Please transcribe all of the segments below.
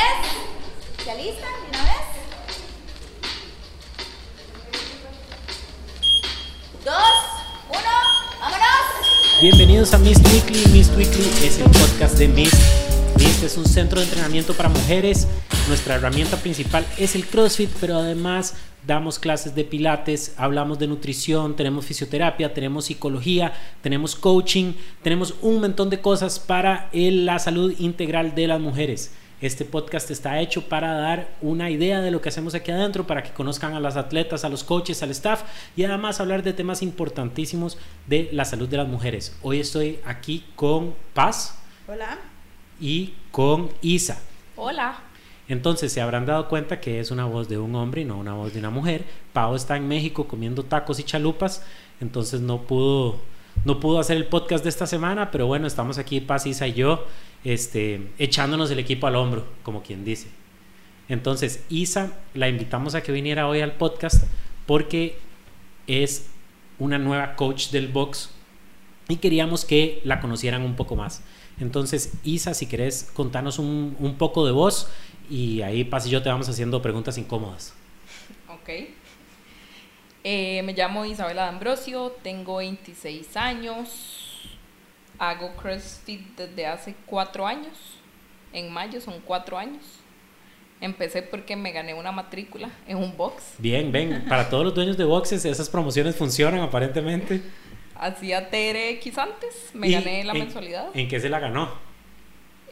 10. ¿Se alistan una vez? 2, 1, vámonos. Bienvenidos a Mist Weekly. Mist Weekly es el podcast de Mist. Mist es un centro de entrenamiento para mujeres. Nuestra herramienta principal es el CrossFit, pero además damos clases de pilates, hablamos de nutrición, tenemos fisioterapia, tenemos psicología, tenemos coaching, tenemos un montón de cosas para la salud integral de las mujeres. Este podcast está hecho para dar una idea de lo que hacemos aquí adentro, para que conozcan a las atletas, a los coaches, al staff y además hablar de temas importantísimos de la salud de las mujeres. Hoy estoy aquí con Paz Hola. y con Isa. Hola. Entonces se habrán dado cuenta que es una voz de un hombre y no una voz de una mujer. Pau está en México comiendo tacos y chalupas, entonces no pudo, no pudo hacer el podcast de esta semana, pero bueno, estamos aquí Paz, Isa y yo, este, echándonos el equipo al hombro, como quien dice. Entonces, Isa la invitamos a que viniera hoy al podcast porque es una nueva coach del box y queríamos que la conocieran un poco más. Entonces, Isa, si querés contarnos un, un poco de vos y ahí Paz y yo te vamos haciendo preguntas incómodas. Ok. Eh, me llamo Isabela D'Ambrosio, tengo 26 años, hago CrossFit desde hace cuatro años, en mayo son cuatro años. Empecé porque me gané una matrícula en un box. Bien, ven, para todos los dueños de boxes esas promociones funcionan aparentemente. Hacía TRX antes, me ¿Y gané la en- mensualidad. ¿En qué se la ganó?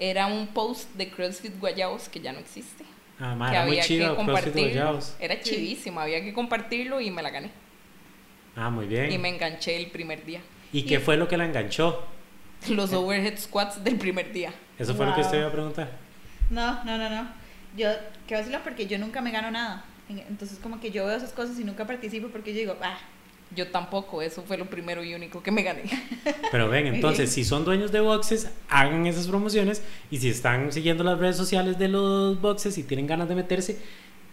Era un post de CrossFit Guayabos que ya no existe. Ah, ma, que era muy había que chido CrossFit compartirlo. Era chivísimo, había que compartirlo y me la gané. Ah, muy bien. Y me enganché el primer día. ¿Y qué fue lo que la enganchó? Los overhead squats del primer día. Eso fue lo que usted iba a preguntar. No, no, no, no. Yo, qué vacilo porque yo nunca me gano nada. En- Entonces, como que yo veo esas cosas y nunca participo porque yo digo, ah, Yo tampoco, eso fue lo primero y único que me gané. Pero ven, entonces, si son dueños de boxes, hagan esas promociones. Y si están siguiendo las redes sociales de los boxes y tienen ganas de meterse,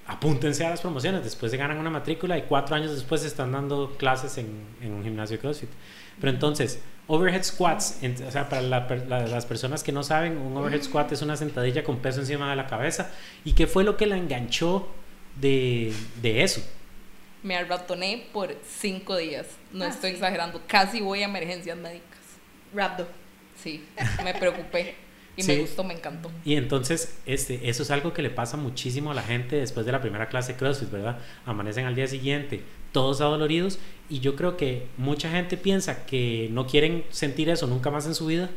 apúntense a las promociones. Después se ganan una matrícula y cuatro años después están dando clases en, un gimnasio de CrossFit. Pero entonces, overhead squats, en- o sea, para la la- las personas que no saben, un overhead squat es una sentadilla con peso encima de la cabeza. ¿Y qué fue lo que la enganchó de, de eso? Me arratoné por cinco días. No Ah, estoy sí. exagerando. Casi voy a emergencias médicas. rapdo. Sí, me preocupé. Y Sí. me gustó, me encantó. Y entonces, este, eso es algo que le pasa muchísimo a la gente después de la primera clase de CrossFit, ¿verdad? Amanecen al día siguiente todos adoloridos y yo creo que mucha gente piensa que no quieren sentir eso nunca más en su vida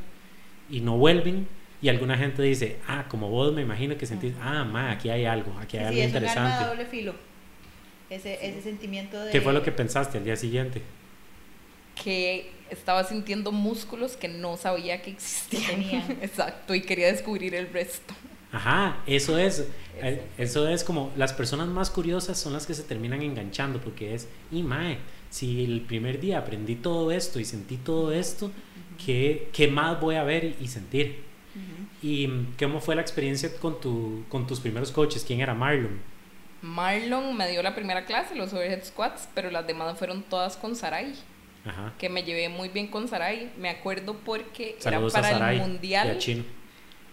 y no vuelven y alguna gente dice, ah, como vos me imagino que sentís, ah, ma, aquí hay algo, aquí hay Sí, algo es un arma de interesante. doble filo. Ese, ese sentimiento de... ¿Qué fue lo que pensaste al día siguiente? Que estaba sintiendo músculos que no sabía que existían. Tenían. Exacto, y quería descubrir el resto. Ajá, eso es, eh, eso es como las personas más curiosas son las que se terminan enganchando porque es, y mae, si el primer día aprendí todo esto y sentí todo esto, ¿qué, qué más voy a ver y sentir? ¿Y mm, cómo fue la experiencia con, tu, con tus primeros coaches? ¿Quién era Marlon? Marlon me dio la primera clase, los overhead squats, pero las demás fueron todas con Sarai. Ajá. que me llevé muy bien con Sarai. Me acuerdo porque Saludos era para Sarai el mundial.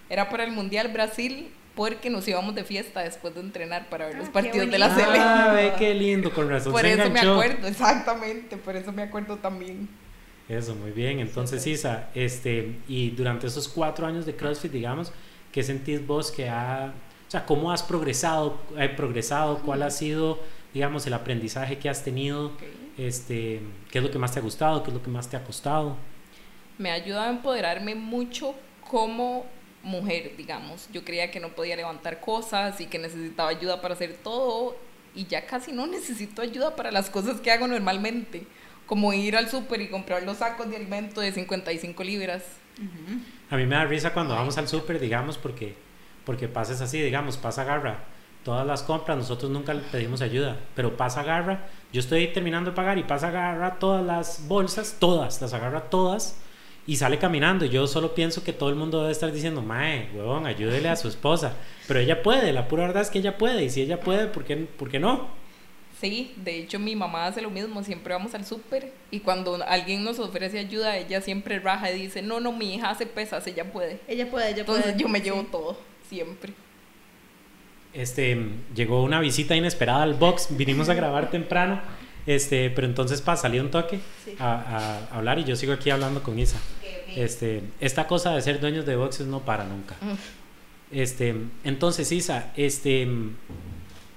Era para el mundial Brasil porque nos íbamos de fiesta después de entrenar para ver Ah, los qué partidos de la sele. Ah, ve qué lindo, con razón Por se eso me enganchó. acuerdo, exactamente, por eso me acuerdo también. Eso, muy bien. Entonces. Isa, este, y durante esos cuatro años de CrossFit, digamos, ¿qué sentís vos que ha, o sea, cómo has progresado, eh, progresado, cuál ha sido, digamos, el aprendizaje que has tenido, Ok. este, qué es lo que más te ha gustado, qué es lo que más te ha costado? Me ha ayudado a empoderarme mucho como mujer, digamos. Yo creía que no podía levantar cosas y que necesitaba ayuda para hacer todo y ya casi no necesito ayuda para las cosas que hago normalmente, como ir al súper y comprar los sacos de alimento de 55 libras. Ujú. A mí me da risa cuando vamos al súper, digamos, porque, porque pases así, digamos, pasa agarra todas las compras, nosotros nunca le pedimos ayuda, pero pasa agarra, yo estoy terminando de pagar y pasa agarra todas las bolsas, todas, las agarra todas y sale caminando. Yo solo pienso que todo el mundo debe estar diciendo, mae, huevón, ayúdele a su esposa. Pero ella puede, la pura verdad es que ella puede, y si ella puede, ¿por qué, por qué no? Sí, de hecho mi mamá hace lo mismo, siempre vamos al súper y cuando alguien nos ofrece ayuda, ella siempre raja y dice, no, no, mi hija hace pesas, ella puede. Ella puede, ella puede. Entonces yo me Sí. llevo todo, siempre. este, llegó una visita inesperada al box, vinimos a grabar temprano, este, pero entonces para salir un toque Sí. a, a hablar y yo sigo aquí hablando con Isa. Este, esta cosa de ser dueños de boxes no para nunca. Este, entonces, Isa, este,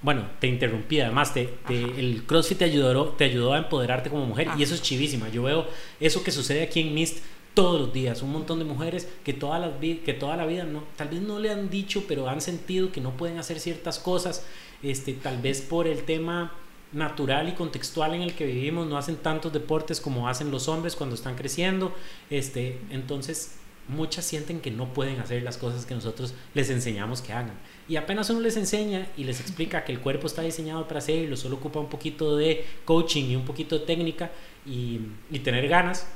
bueno, te interrumpí, además, te, te- el CrossFit te ayudó, te ayudó a empoderarte como mujer y eso es chivísima. Yo veo eso que sucede aquí en Mist todos los días, un montón de mujeres que toda, la, que toda la vida no, tal vez no le han dicho, pero han sentido que no pueden hacer ciertas cosas, este, tal vez por el tema natural y contextual en el que vivimos, no hacen tantos deportes como hacen los hombres cuando están creciendo, este, entonces muchas sienten que no pueden hacer las cosas que nosotros les enseñamos que hagan. Y apenas uno les enseña y les explica que el cuerpo está diseñado para hacerlo, solo ocupa un poquito de coaching y un poquito de técnica y, y tener ganas.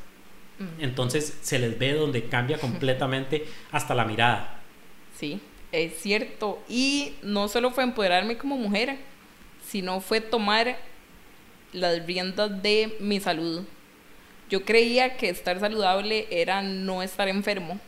Entonces se les ve donde cambia completamente hasta la mirada. Sí, es cierto. Y no solo fue empoderarme como mujer, sino fue tomar las riendas de mi salud. Yo creía que estar saludable era no estar enfermo.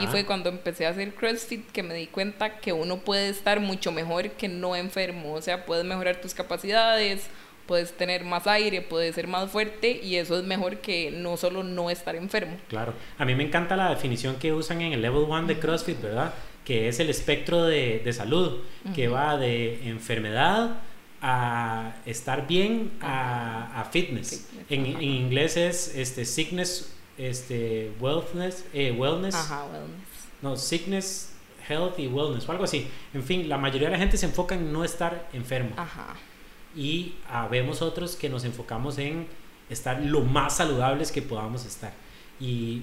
Y fue cuando empecé a hacer CrossFit que me di cuenta que uno puede estar mucho mejor que no enfermo. O sea, puedes mejorar tus capacidades, puedes tener más aire, puedes ser más fuerte y eso es mejor que no solo no estar enfermo. Claro. A mí me encanta la definición que usan en el Level 1 de CrossFit, ¿verdad? Que es el espectro de, de salud, que va de enfermedad a estar bien a, a fitness. Fitness, En, en inglés es este, sickness, este, wellness, eh, wellness. Ajá, wellness. No, sickness, health y wellness o algo así. En fin, la mayoría de la gente se enfoca en no estar enfermo. Ajá. Y vemos otros que nos enfocamos en estar lo más saludables que podamos estar. Y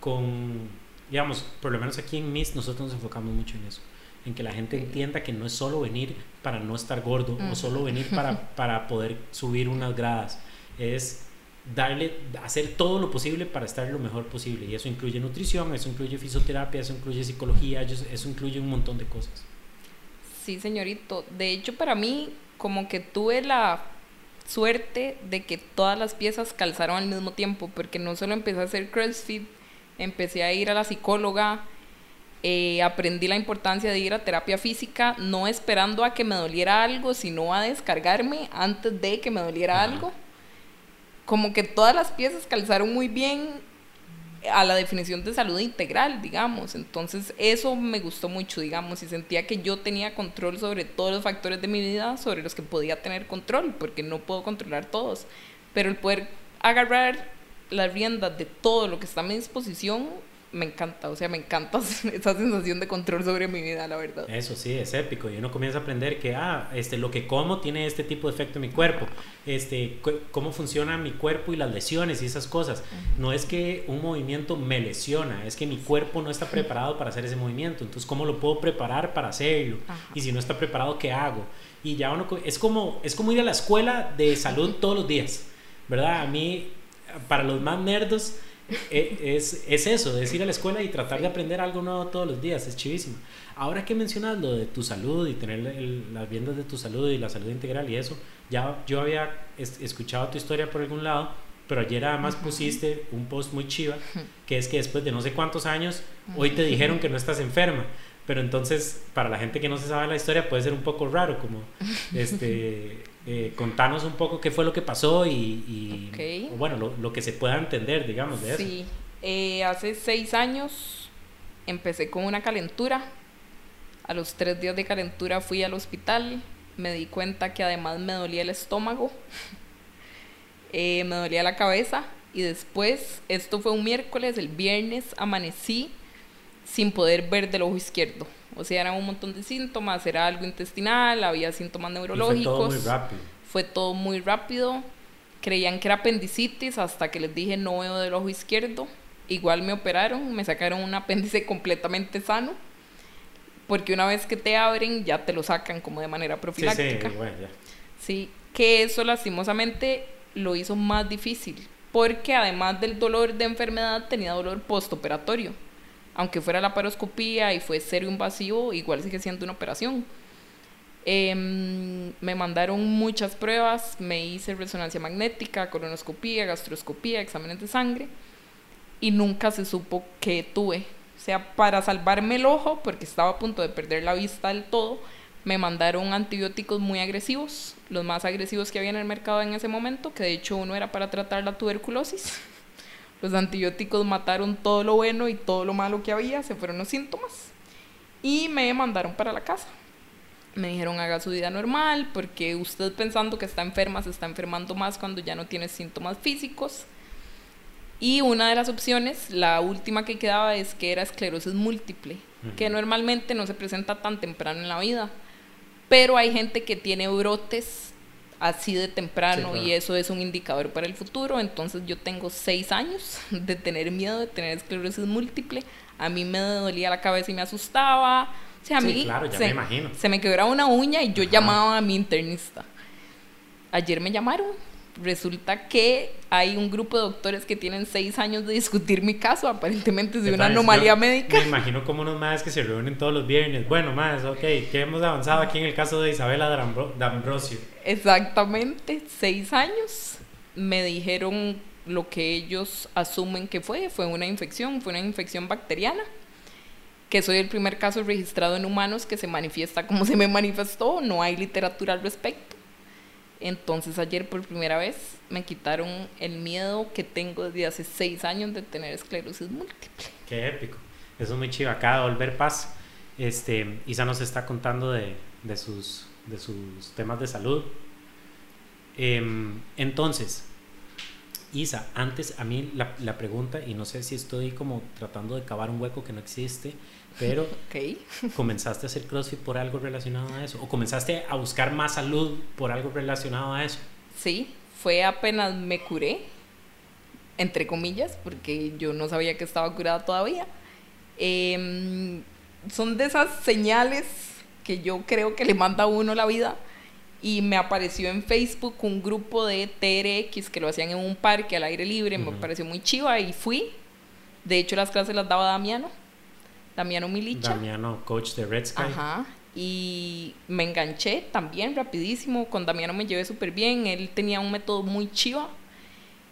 con, digamos, por lo menos aquí en MIS nosotros nos enfocamos mucho en eso. En que la gente entienda que no es solo venir para no estar gordo o Ujú. solo venir para, para poder subir unas gradas. Es darle, hacer todo lo posible para estar lo mejor posible. Y eso incluye nutrición, eso incluye fisioterapia, eso incluye psicología, eso incluye un montón de cosas. Sí, señorito. De hecho, para mí, como que tuve la suerte de que todas las piezas calzaron al mismo tiempo, porque no solo empecé a hacer CrossFit, empecé a ir a la psicóloga, eh, aprendí la importancia de ir a terapia física, no esperando a que me doliera algo, sino a descargarme antes de que me doliera Ajá. algo. Como que todas las piezas calzaron muy bien a la definición de salud integral, digamos. Entonces eso me gustó mucho, digamos, y sentía que yo tenía control sobre todos los factores de mi vida sobre los que podía tener control, porque no puedo controlar todos. Pero el poder agarrar las riendas de todo lo que está a mi disposición, me encanta. O sea, me encanta esa sensación de control sobre mi vida, la verdad. Eso sí, es épico. Y uno comienza a aprender que, ah, este, lo que como tiene este tipo de efecto en mi cuerpo. Este, cu- cómo funciona mi cuerpo y las lesiones y esas cosas. No es que un movimiento me lesiona, es que mi cuerpo no está preparado para hacer ese movimiento. Entonces, ¿cómo lo puedo preparar para hacerlo? Ajá. Y si no está preparado, ¿qué hago? Y ya uno, es como, es como ir a la escuela de salud todos los días, ¿verdad? A mí, para los más nerdos, es, es eso, es ir a la escuela y tratar de aprender algo nuevo todos los días, es chivísimo. Ahora que mencionas lo de tu salud y tener el- las riendas de tu salud y la salud integral y eso, ya yo había es- escuchado tu historia por algún lado, pero ayer además pusiste un post muy chiva, que es que después de no sé cuántos años, hoy te dijeron que no estás enferma. Pero entonces, para la gente que no se sabe la historia, puede ser un poco raro, como, este, eh, contanos un poco qué fue lo que pasó y, y- Ok. o bueno, lo, lo que se pueda entender, digamos, de eso. Sí, eh, hace seis años empecé con una calentura. A los tres días de calentura fui al hospital. Me di cuenta que además me dolía el estómago, eh, me dolía la cabeza. Y después, esto fue un miércoles, el viernes amanecí sin poder ver del ojo izquierdo. O sea, eran un montón de síntomas, era algo intestinal, había síntomas Y neurológicos fue todo muy rápido. fue todo muy rápido. Creían que era apendicitis hasta que les dije no veo del ojo izquierdo. Igual me operaron, me sacaron un apéndice completamente sano. Porque una vez que te abren ya te lo sacan como de manera Sí, profiláctica. sí, bueno, ya. Sí, que eso lastimosamente lo hizo más difícil, porque además del dolor de enfermedad tenía dolor postoperatorio. Aunque fuera la paroscopía y fue serio invasivo, igual sigue siendo una operación. Em, me mandaron muchas pruebas, me hice resonancia magnética, colonoscopía, gastroscopía, exámenes de sangre y nunca se supo qué tuve. O sea, para salvarme el ojo, porque estaba a punto de perder la vista del todo, me mandaron antibióticos muy agresivos, los más agresivos que había en el mercado en ese momento, que de hecho uno era para tratar la tuberculosis. Los antibióticos mataron todo lo bueno y todo lo malo que había, se fueron los síntomas. Y me mandaron para la casa. Me dijeron haga su vida normal, porque usted pensando que está enferma se está enfermando más cuando ya no tiene síntomas físicos. Y una de las opciones, la última que quedaba, es que era esclerosis múltiple, que normalmente no se presenta tan temprano en la vida. Pero hay gente que tiene brotes así de temprano y eso es un indicador para el futuro. Entonces yo tengo seis años de tener miedo de tener esclerosis múltiple. A mí me dolía la cabeza y me asustaba. O sea, a mí claro, ya se, me imagino. se me quebraba una uña y yo llamaba a mi internista. Ayer me llamaron resulta que hay un grupo de doctores que tienen seis años de discutir mi caso, aparentemente es de una anomalía médica. Me imagino como unos más que se reúnen todos los viernes. Bueno, más, ok, ¿qué hemos avanzado aquí en el caso de Isabela D'Ambrosio? Exactamente, seis años. Me dijeron lo que ellos asumen que fue, fue una infección, fue una infección bacteriana que soy el primer caso registrado en humanos que se manifiesta como se me manifestó, no hay literatura al respecto. Entonces ayer por primera vez me quitaron el miedo que tengo desde hace seis años de tener esclerosis múltiple. Qué épico. Eso es muy chido. Acá volver paz. Este, Isa nos está contando de, de, sus, de sus temas de salud. Em, entonces, Isa, antes a mí la, pregunta, y no sé si estoy como tratando de cavar un hueco que no existe, pero okay. ¿comenzaste a hacer CrossFit por algo relacionado a eso? ¿O comenzaste a buscar más salud por algo relacionado a eso? Sí, fue apenas me curé, entre comillas, porque yo no sabía que estaba curada todavía. Eh, son de esas señales que yo creo que le manda a uno la vida. Y me apareció en Facebook un grupo de TRX que lo hacían en un parque al aire libre, uh -huh. me pareció muy chiva y fui. De hecho, las clases las daba Damiano. Damiano Milicha. Damiano, coach de Red Sky. Ajá. Y me enganché también rapidísimo. Con Damiano me llevé súper bien. Él tenía un método muy chiva.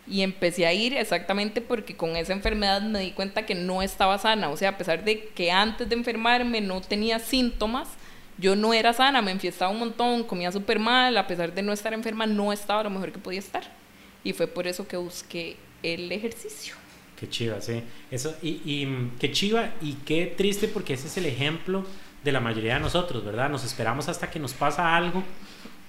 Y empecé a ir exactamente porque con esa enfermedad me di cuenta que no estaba sana. O sea, a pesar de que antes de enfermarme no tenía síntomas, yo no era sana. Me enfiestaba un montón, comía súper mal. A pesar de no estar enferma, no estaba lo mejor que podía estar. Y fue por eso que busqué el ejercicio. Qué chiva, sí. Eso, y, y qué chiva y qué triste porque ese es el ejemplo de la mayoría de nosotros, ¿verdad? Nos esperamos hasta que nos pasa algo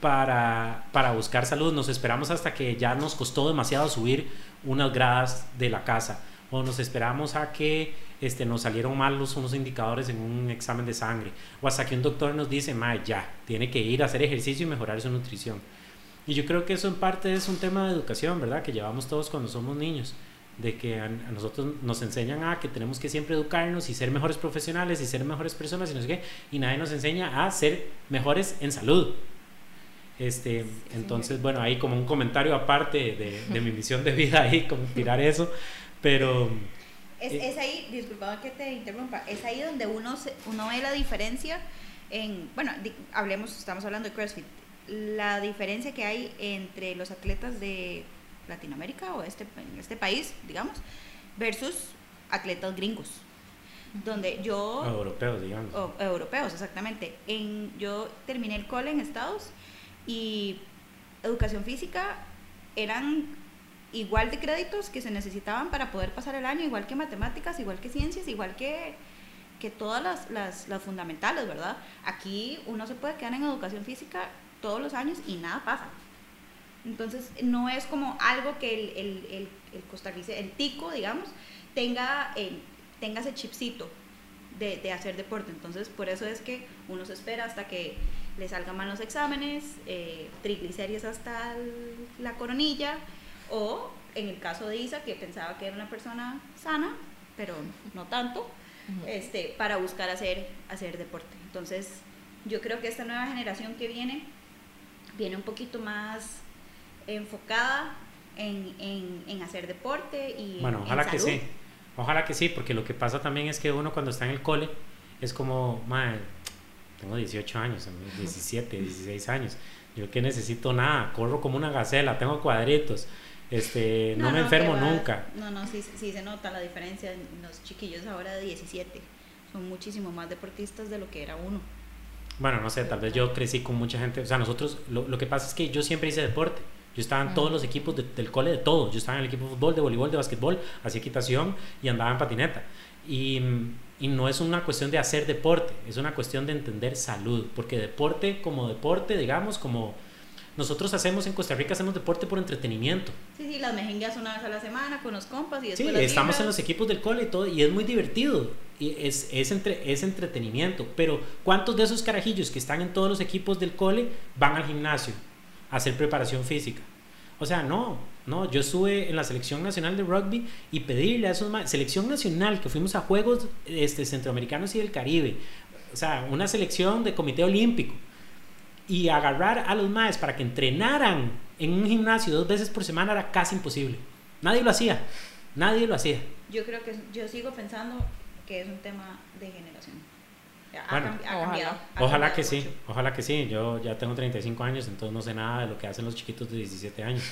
para, para buscar salud, nos esperamos hasta que ya nos costó demasiado subir unas gradas de la casa o nos esperamos a que este, nos salieron mal los, unos indicadores en un examen de sangre o hasta que un doctor nos dice, ma, ya, tiene que ir a hacer ejercicio y mejorar su nutrición. Y yo creo que eso en parte es un tema de educación, ¿verdad? Que llevamos todos cuando somos niños de que a, a, nosotros nos enseñan a que tenemos que siempre educarnos y ser mejores profesionales y ser mejores personas y no sé qué, y nadie nos enseña a ser mejores en salud. Este, sí, entonces, sí. bueno, ahí como un comentario aparte de, de, mi misión de vida ahí, como tirar eso, pero... Es, eh, es ahí, disculpa que te interrumpa, es ahí donde uno, se, uno ve la diferencia en, bueno, di, hablemos, estamos hablando de CrossFit, la diferencia que hay entre los atletas de Latinoamérica o este, en este país, digamos, versus atletas gringos. Donde yo... O europeos, digamos. O, europeos, exactamente. En, yo terminé el cole en Estados y educación física eran igual de créditos que se necesitaban para poder pasar el año, igual que matemáticas, igual que ciencias, igual que, que todas las, las, las fundamentales, ¿verdad? Aquí uno se puede quedar en educación física todos los años y nada pasa. Entonces, no es como algo que el, el, el, el costarricense, el tico, digamos, tenga, eh, tenga ese chipcito de, de, hacer deporte. Entonces, por eso es que uno se espera hasta que le salgan mal los exámenes, eh, triglicéridos hasta la coronilla, o en el caso de Isa, que pensaba que era una persona sana, pero no tanto, uh -huh. este, para buscar hacer, hacer deporte. Entonces, yo creo que esta nueva generación que viene, viene un poquito más enfocada en, en, en, hacer deporte y bueno ojalá que sí. Ojalá que sí porque lo que pasa también es que uno cuando está en el cole es como madre, tengo 18 años 17 16 años yo que necesito nada corro como una gacela tengo cuadritos este no, no me no, enfermo nunca no no sí, sí se nota la diferencia en los chiquillos ahora de 17 son muchísimo más deportistas de lo que era uno. Bueno, no sé, tal vez yo crecí con mucha gente. O sea, nosotros, lo, lo que pasa es que yo siempre hice deporte. Yo estaba en todos los equipos de- del cole de todo. Yo estaba en el equipo de fútbol, de voleibol, de básquetbol, hacía equitación y andaba en patineta. Y, y no es una cuestión de hacer deporte, es una cuestión de entender salud. Porque deporte como deporte, digamos, como nosotros hacemos en Costa Rica, hacemos deporte por entretenimiento. Sí, sí, las mejengas una vez a la semana con los compas y Sí, después las estamos en los equipos del cole y todo, y es muy divertido. Y es, es, entre, es entretenimiento. Pero, ¿cuántos de esos carajillos que están en todos los equipos del cole van al gimnasio hacer preparación física? O sea, no, no. Yo estuve en la selección nacional de rugby y pedirle a esos selección nacional que fuimos a Juegos este, Centroamericanos y del Caribe, o sea, una selección de Comité Olímpico, y agarrar a los maes para que entrenaran en un gimnasio dos veces por semana era casi imposible. Nadie lo hacía. Nadie lo hacía. Yo creo que yo sigo pensando que es un tema de generación. Ha, Bueno. cambi- ha Ojalá. cambiado. ha Ojalá cambiado que sí, ojalá que sí. Yo ya tengo 35 años, entonces no sé nada de lo que hacen los chiquitos de 17 años.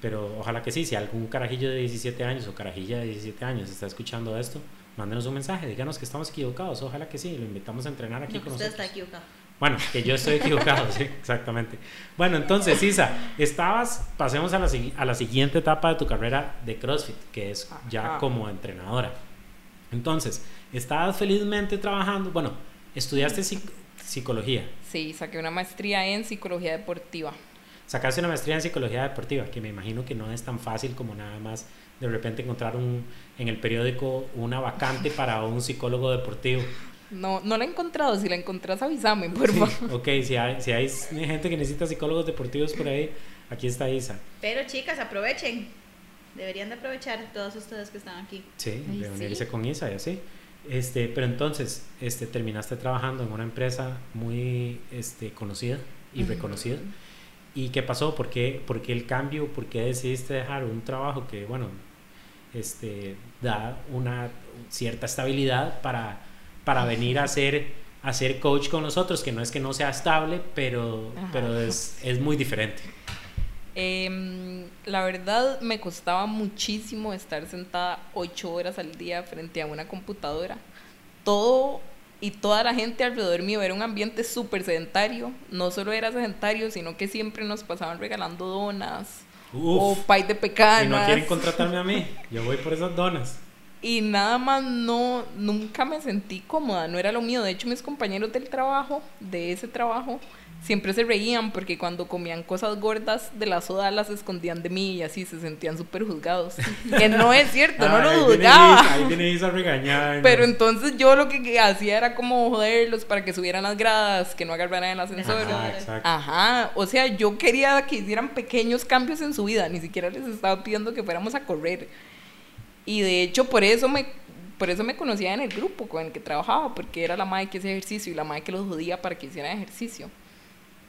Pero ojalá que sí, si algún carajillo de 17 años o carajilla de 17 años está escuchando esto, mándenos un mensaje, díganos que estamos equivocados. Ojalá que sí, lo invitamos a entrenar aquí No, que con usted nosotros. está equivocado. Bueno, que yo estoy equivocado, sí, exactamente. Bueno, entonces, Isa, estabas, pasemos a la, a la siguiente etapa de tu carrera de CrossFit, que es ya Ajá. como entrenadora. Entonces, estabas felizmente trabajando, bueno, estudiaste psic- psicología, Sí, saqué una maestría en psicología deportiva. sacaste una maestría en psicología deportiva, que me imagino que no es tan fácil como nada más de repente encontrar un, en el periódico una vacante para un psicólogo deportivo. No, no la he encontrado. Si la encontrás, avísame, por favor. Ok, si hay, si hay gente que necesita psicólogos deportivos por ahí, aquí está Isa. Pero chicas, aprovechen. Deberían de aprovechar todos ustedes que están aquí. Sí, reunirse sí. con Isa y así. Este, pero entonces, este, terminaste trabajando en una empresa muy este, conocida y reconocida. ¿Y qué pasó? ¿Por qué, por qué el cambio? ¿Por qué decidiste dejar un trabajo que, bueno, este, da una cierta estabilidad para, para venir a ser, a ser coach con nosotros? Que no es que no sea estable, pero, Ajá. pero es, es muy diferente. Em, la verdad me costaba muchísimo estar sentada ocho horas al día frente a una computadora. Todo y toda la gente alrededor mío era un ambiente súper sedentario. No solo era sedentario, sino que siempre nos pasaban regalando donas o Uf, pay de y pecanas. no quieren contratarme a mí. Yo voy por esas donas. Y nada más no, nunca me sentí cómoda, no era lo mío. De hecho, mis compañeros del trabajo, de ese trabajo, siempre se reían porque cuando comían cosas gordas de la soda las escondían de mí y así se sentían súper juzgados. Que no es cierto, no Ah, lo ahí viene juzgaba. Isa, ahí viene Isa a regañarnos. Pero entonces yo lo que hacía era como joderlos para que subieran las gradas, que no agarraran el ascensor. Ajá, exacto. Ajá, o sea, yo quería que hicieran pequeños cambios en su vida, ni siquiera les estaba pidiendo que fuéramos a correr. Y de hecho por eso me por eso me conocía en el grupo con el que trabajaba, porque era la madre que hacía ejercicio y la madre que los jodía para que hicieran ejercicio.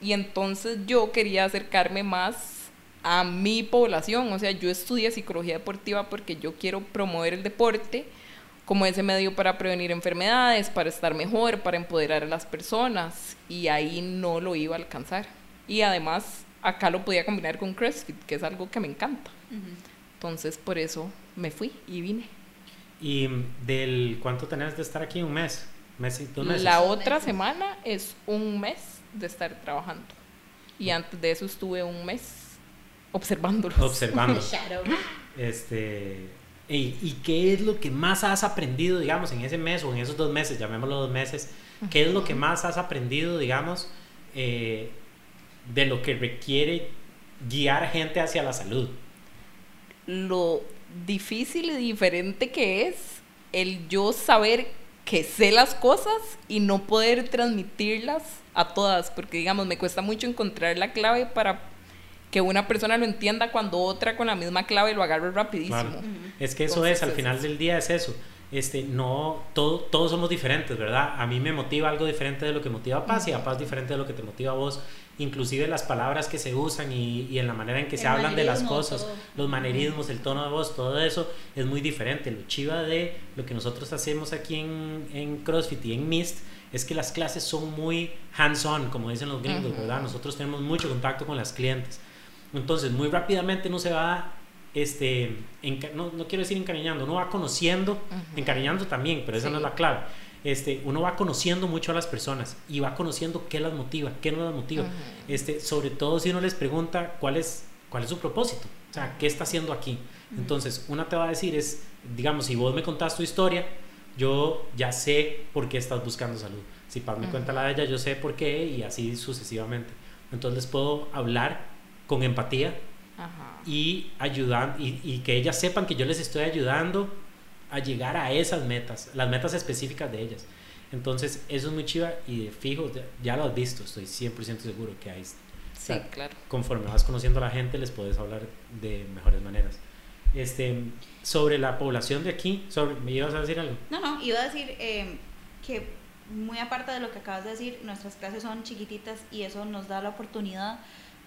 Y entonces yo quería acercarme más a mi población, o sea, yo estudié psicología deportiva porque yo quiero promover el deporte como ese medio para prevenir enfermedades, para estar mejor, para empoderar a las personas, y ahí no lo iba a alcanzar. Y además, acá lo podía combinar con CrossFit, que es algo que me encanta. Entonces, por eso me fui y vine. ¿Y del cuánto tenés de estar aquí? ¿Un mes? ¿Mes y dos meses? La otra semana es un mes de estar trabajando. Y antes de eso estuve un mes observándolos. Observando. Shadow. este, ¿y, ¿Y qué es lo que más has aprendido, digamos, en ese mes o en esos dos meses, llamémoslo dos meses? ¿Qué es lo que más has aprendido, digamos, eh, de lo que requiere guiar gente hacia la salud? lo difícil y diferente que es el yo saber que sé las cosas y no poder transmitirlas a todas, porque digamos, me cuesta mucho encontrar la clave para que una persona lo entienda cuando otra con la misma clave lo agarre rapidísimo. Claro. Es que eso Entonces, es, al final del día es eso. Este, no, todo, todos somos diferentes, ¿verdad? A mí me motiva algo diferente de lo que motiva a Paz y a Paz diferente de lo que te motiva a vos. Inclusive las palabras que se usan y, y en la manera en que se El hablan de las cosas, todo. los manerismos, el tono de voz, todo eso es muy diferente. Lo chiva de lo que nosotros hacemos aquí en, en CrossFit y en Mist es que las clases son muy hands-on, como dicen los gringos, Ujú. ¿verdad? Nosotros tenemos mucho contacto con las clientes. Entonces, muy rápidamente no se va, este, no, no quiero decir encariñando, no va conociendo, Ujú. encariñando también, pero esa Sí. no es la clave. este, uno va conociendo mucho a las personas y va conociendo qué las motiva, qué no las motiva. Ujú. este, sobre todo si uno les pregunta cuál es, cuál es su propósito, o sea, qué está haciendo aquí. Entonces, una te va a decir es, digamos, si vos me contás tu historia, yo ya sé por qué estás buscando salud. Si Paz me cuenta la de ella, yo sé por qué y así sucesivamente. Entonces les puedo hablar con empatía Ajá. y ayudar y, y que ellas sepan que yo les estoy ayudando a llegar a esas metas, las metas específicas de ellas. Entonces, eso es muy chiva y de fijo, ya, lo has visto, estoy 100% seguro que hay. Sí, sea, claro. Conforme vas conociendo a la gente, les puedes hablar de mejores maneras. Este, sobre la población de aquí, sobre, ¿me ibas a decir algo? No, no, iba a decir eh, que muy aparte de lo que acabas de decir, nuestras clases son chiquititas y eso nos da la oportunidad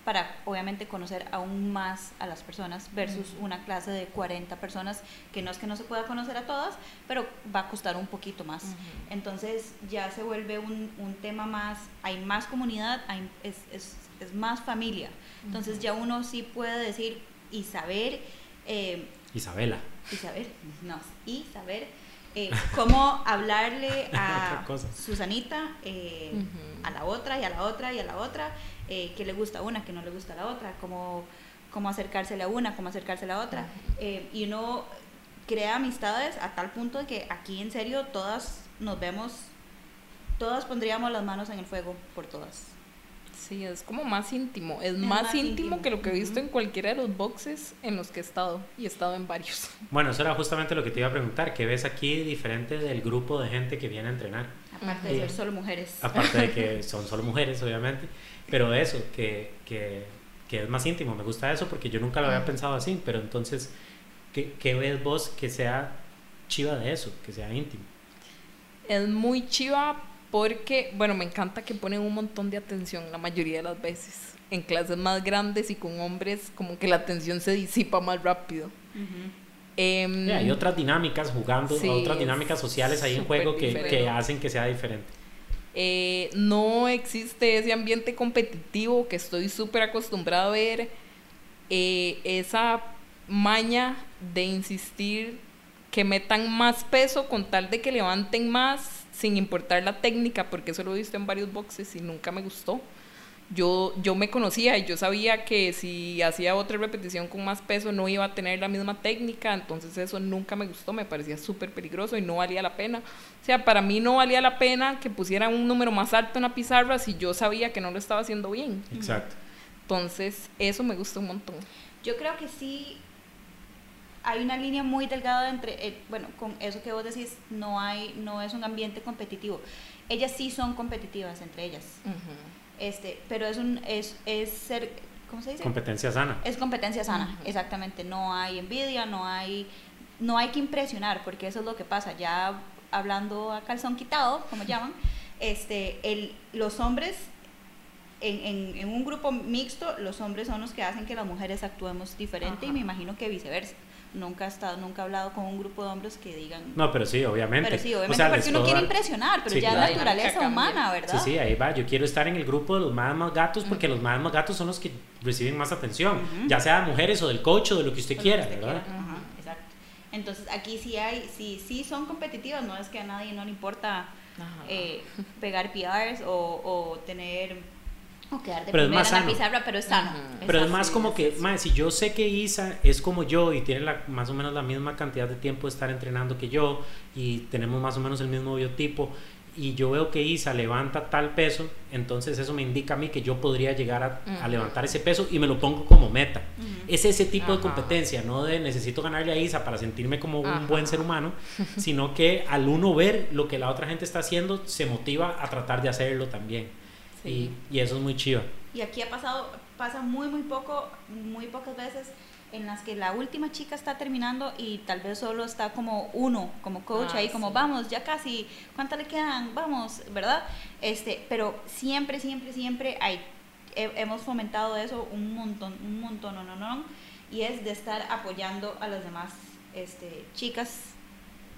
para obviamente conocer aún más a las personas versus una clase de 40 personas que no es que no se pueda conocer a todas, pero va a costar un poquito más. Entonces ya se vuelve un, un tema más, hay más comunidad, hay- es, es- es más familia. Entonces ya uno sí puede decir y saber, eh, Isabela. y saber, no, y saber eh, cómo hablarle a. Susanita, eh, a la otra y a la otra y a la otra, eh, que le gusta a una, que no le gusta a la otra, cómo, cómo acercársele a una, cómo acercársele a otra. Eh, y uno crea amistades a tal punto de que aquí en serio todas nos vemos, todas pondríamos las manos en el fuego por todas. Sí, es como más íntimo. Es, Es más, más íntimo, íntimo. que lo que he visto en cualquiera de los boxes en los que he estado. Y he estado en varios. Bueno, eso era justamente lo que te iba a preguntar. ¿Qué ves aquí diferente del grupo de gente que viene a entrenar? Aparte Ujú. de ser solo mujeres. Aparte de que son solo mujeres, obviamente. Pero eso, que, que, que es más íntimo. Me gusta eso porque yo nunca lo había pensado así. Pero entonces, ¿qué, qué ves vos que sea chiva de eso? Que sea íntimo. Es muy chiva porque, bueno, me encanta que ponen un montón de atención la mayoría de las veces. En clases más grandes y con hombres, como que la atención se disipa más rápido. Sí, hay otras dinámicas jugando, Sí, otras dinámicas sociales ahí en juego que, que hacen que sea diferente. Eh, no existe ese ambiente competitivo que estoy súper acostumbrada a ver. Eh, esa maña de insistir que metan más peso con tal de que levanten más sin importar la técnica, porque eso lo he visto en varios boxes y nunca me gustó. Yo, yo me conocía y yo sabía que si hacía otra repetición con más peso no iba a tener la misma técnica, entonces eso nunca me gustó, me parecía súper peligroso y no valía la pena. O sea, para mí no valía la pena que pusieran un número más alto en la pizarra si yo sabía que no lo estaba haciendo bien. Exacto. Entonces, eso me gusta un montón. Yo creo que sí hay una línea muy delgada entre, eh, bueno, con eso que vos decís, no hay, no es un ambiente competitivo. Ellas sí son competitivas entre ellas, este, pero es un, es, es ser, ¿cómo se dice? Competencia sana. es competencia sana, exactamente. No hay envidia, no hay, no hay que impresionar, porque eso es lo que pasa. Ya hablando a calzón quitado, como llaman, este, el, los hombres en, en, en un grupo mixto, los hombres son los que hacen que las mujeres actuemos diferente y me imagino que viceversa. Nunca he estado, nunca he hablado con un grupo de hombres que digan. No, pero sí, obviamente. pero sí, O obviamente sea, porque uno quiere dar- impresionar, pero Sí, ya claro. es naturaleza humana. ¿verdad? Sí, sí, ahí va. Yo quiero estar en el grupo de los más, más gatos porque los más, más gatos son los que reciben más atención, ya sea de mujeres o del coach o de lo que usted que quiera, usted ¿verdad? quiera. Exacto. Entonces aquí sí hay, sí, sí son competitivas, no es que a nadie no le importa eh, pegar PRs o, o tener o quedar de Pero es más en la sano. pizarra, pero es sano. Pero es más como que, si yo sé que Isa es como yo y tiene la, más o menos la misma cantidad de tiempo de estar entrenando que yo y tenemos más o menos el mismo biotipo y yo veo que Isa levanta tal peso, entonces eso me indica a mí que yo podría llegar a, levantar ese peso y me lo pongo como meta. Es ese tipo de competencia, no de necesito ganarle a Isa para sentirme como un buen ser humano, sino que al uno ver lo que la otra gente está haciendo, se motiva a tratar de hacerlo también. Sí. Y, y eso es muy chido. Y aquí ha pasado, pasa muy, muy poco, muy pocas veces en las que la última chica está terminando y tal vez solo está como uno, como coach Ah, ahí, como sí. vamos, ya casi, ¿cuántas le quedan? Vamos, ¿verdad? Este, pero siempre, siempre, siempre hay, he- hemos fomentado eso un montón, un montón, no, no, no, y es de estar apoyando a las demás este, chicas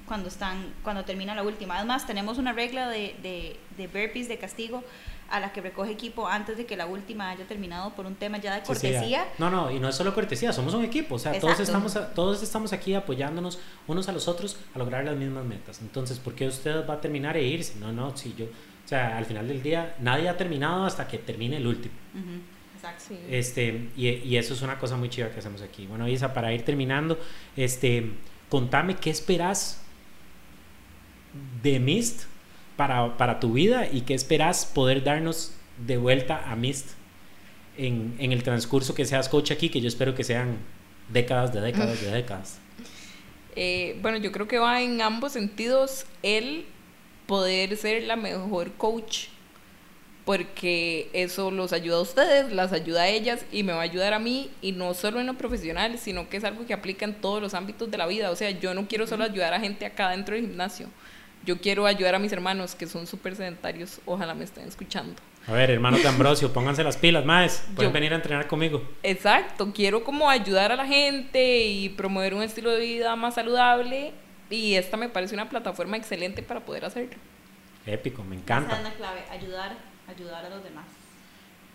cuando están cuando termina la última. Además, tenemos una regla de, de, de burpees de castigo a la que recoge equipo antes de que la última haya terminado por un tema ya de Sí, sí, cortesía. no, no, y no es solo cortesía, somos un equipo, o sea, todos estamos, todos estamos aquí apoyándonos unos a los otros a lograr las mismas metas. Entonces, ¿por qué usted va a terminar e irse? No, no, si yo, o sea, al final del día nadie ha terminado hasta que termine el último. Exacto. Sí. Este, y, y eso es una cosa muy chiva que hacemos aquí. Bueno, Isa, para ir terminando, este, contame qué esperas de Mist para, para tu vida y qué esperas poder darnos de vuelta a Mist en, en el transcurso que seas coach aquí, que yo espero que sean décadas de décadas de décadas. Eh, bueno, yo creo que va en ambos sentidos el poder ser la mejor coach, porque eso los ayuda a ustedes, las ayuda a ellas y me va a ayudar a mí, y no solo en lo profesional, sino que es algo que aplica en todos los ámbitos de la vida. O sea, yo no quiero solo ayudar a gente acá dentro del gimnasio, yo quiero ayudar a mis hermanos que son súper sedentarios, ojalá me estén escuchando. A ver, hermano de Ambrosio, pónganse las pilas, más. Pueden Yo- venir a entrenar conmigo. Exacto, quiero como ayudar a la gente y promover un estilo de vida más saludable y esta me parece una plataforma excelente para poder hacerlo. Épico, me Esa encanta. es la clave, ayudar, ayudar a los demás.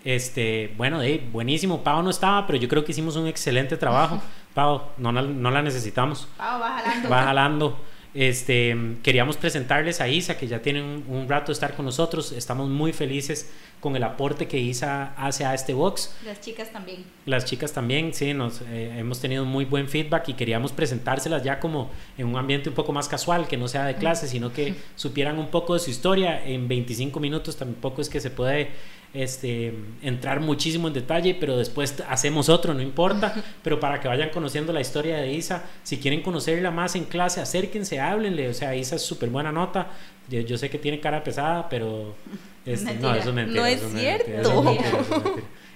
Este, bueno, de, buenísimo. Pau no estaba, pero yo creo que hicimos un excelente trabajo. Pau, no, la- no la necesitamos. Pau, va jalando. Va jalando. Este, queríamos presentarles a Isa, que ya tiene un, un rato de estar con nosotros. Estamos muy felices con el aporte que Isa hace a este box. Las chicas también. Las chicas también, sí, nos eh, hemos tenido muy buen feedback y queríamos presentárselas ya como en un ambiente un poco más casual, que no sea de clase, sino que supieran un poco de su historia. En 25 minutos tampoco es que se puede este, entrar muchísimo en detalle, pero después hacemos otro, no importa. Pero para que vayan conociendo la historia de Isa, si quieren conocerla más en clase, acérquense, háblenle. O sea, Isa es súper buena nota. Yo, yo sé que tiene cara pesada, pero... este, no, eso es mentira. No es cierto.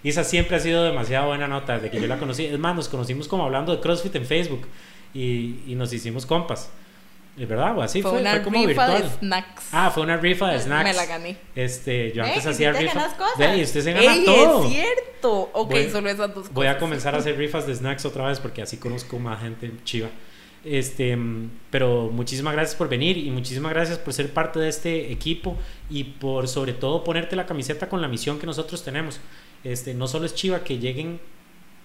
Isa siempre ha sido demasiado buena nota desde que yo la conocí. Es más, nos conocimos como hablando de CrossFit en Facebook y, y nos hicimos compas. ¿Es verdad? O así fue, fue una fue como rifa virtual. de snacks. Ah, fue una rifa de snacks. Me la gané. Este, yo antes hacía sí te rifa. ganas cosas. Usted se gana ¡Ey, todo. es cierto! Ok, Voy- solo esas dos cosas. Voy a comenzar a hacer rifas de snacks otra vez porque así conozco más gente chiva. Este, pero muchísimas gracias por venir y muchísimas gracias por ser parte de este equipo y por sobre todo ponerte la camiseta con la misión que nosotros tenemos. Este, no solo es chiva que lleguen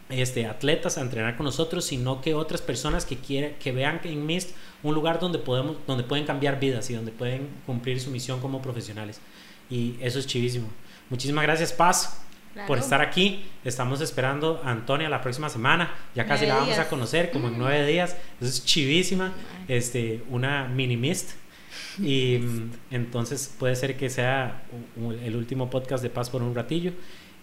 este, atletas a entrenar con nosotros, sino que otras personas que quieran, que vean en Mist un lugar donde podemos, donde pueden cambiar vidas y donde pueden cumplir su misión como profesionales. Y eso es chivísimo. Muchísimas gracias, Paz Claro. por estar aquí. Estamos esperando a Antonia la próxima semana. Ya casi Nueve la vamos días. a conocer, como en nueve días. Eso es chivísima. Este, una mini mist. Y mm, entonces puede ser que sea el último podcast de Paz por un ratillo.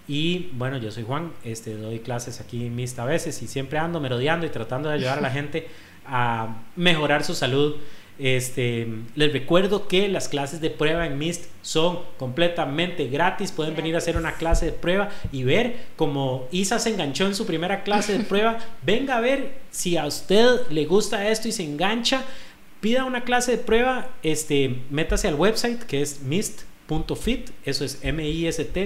Y bueno, yo soy Juan, este, doy clases aquí en Mist a veces y siempre ando merodeando y tratando de ayudar a la gente a mejorar su salud. Este, les recuerdo que las clases de prueba en Mist son completamente gratis. Pueden venir a hacer una clase de prueba y ver cómo Isa se enganchó en su primera clase de prueba. Venga a ver si a usted le gusta esto y se engancha. Pida una clase de prueba, este, métase al website que es mist.fit, eso es M-I-S-T.F-I-T.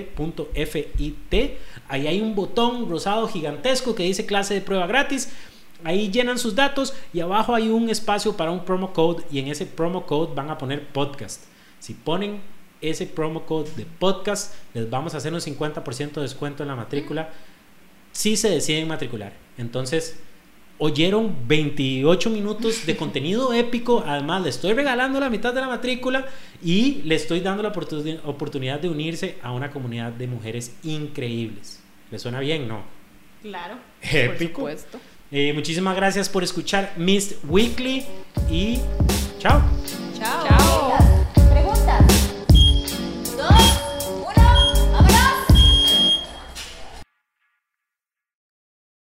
Ahí hay un botón rosado gigantesco que dice clase de prueba gratis. Ahí llenan sus datos y abajo hay un espacio para un promo code y en ese promo code van a poner podcast. Si ponen ese promo code de podcast, les vamos a hacer un 50% de descuento en la matrícula si se deciden matricular. Entonces, oyeron 28 minutos de contenido épico. Además, le estoy regalando la mitad de la matrícula y le estoy dando la oportuni- oportunidad de unirse a una comunidad de mujeres increíbles. ¿Le suena bien? No. Claro. Por Épico. supuesto. Eh, muchísimas gracias por escuchar Mist Weekly y chao. Chao. Chao.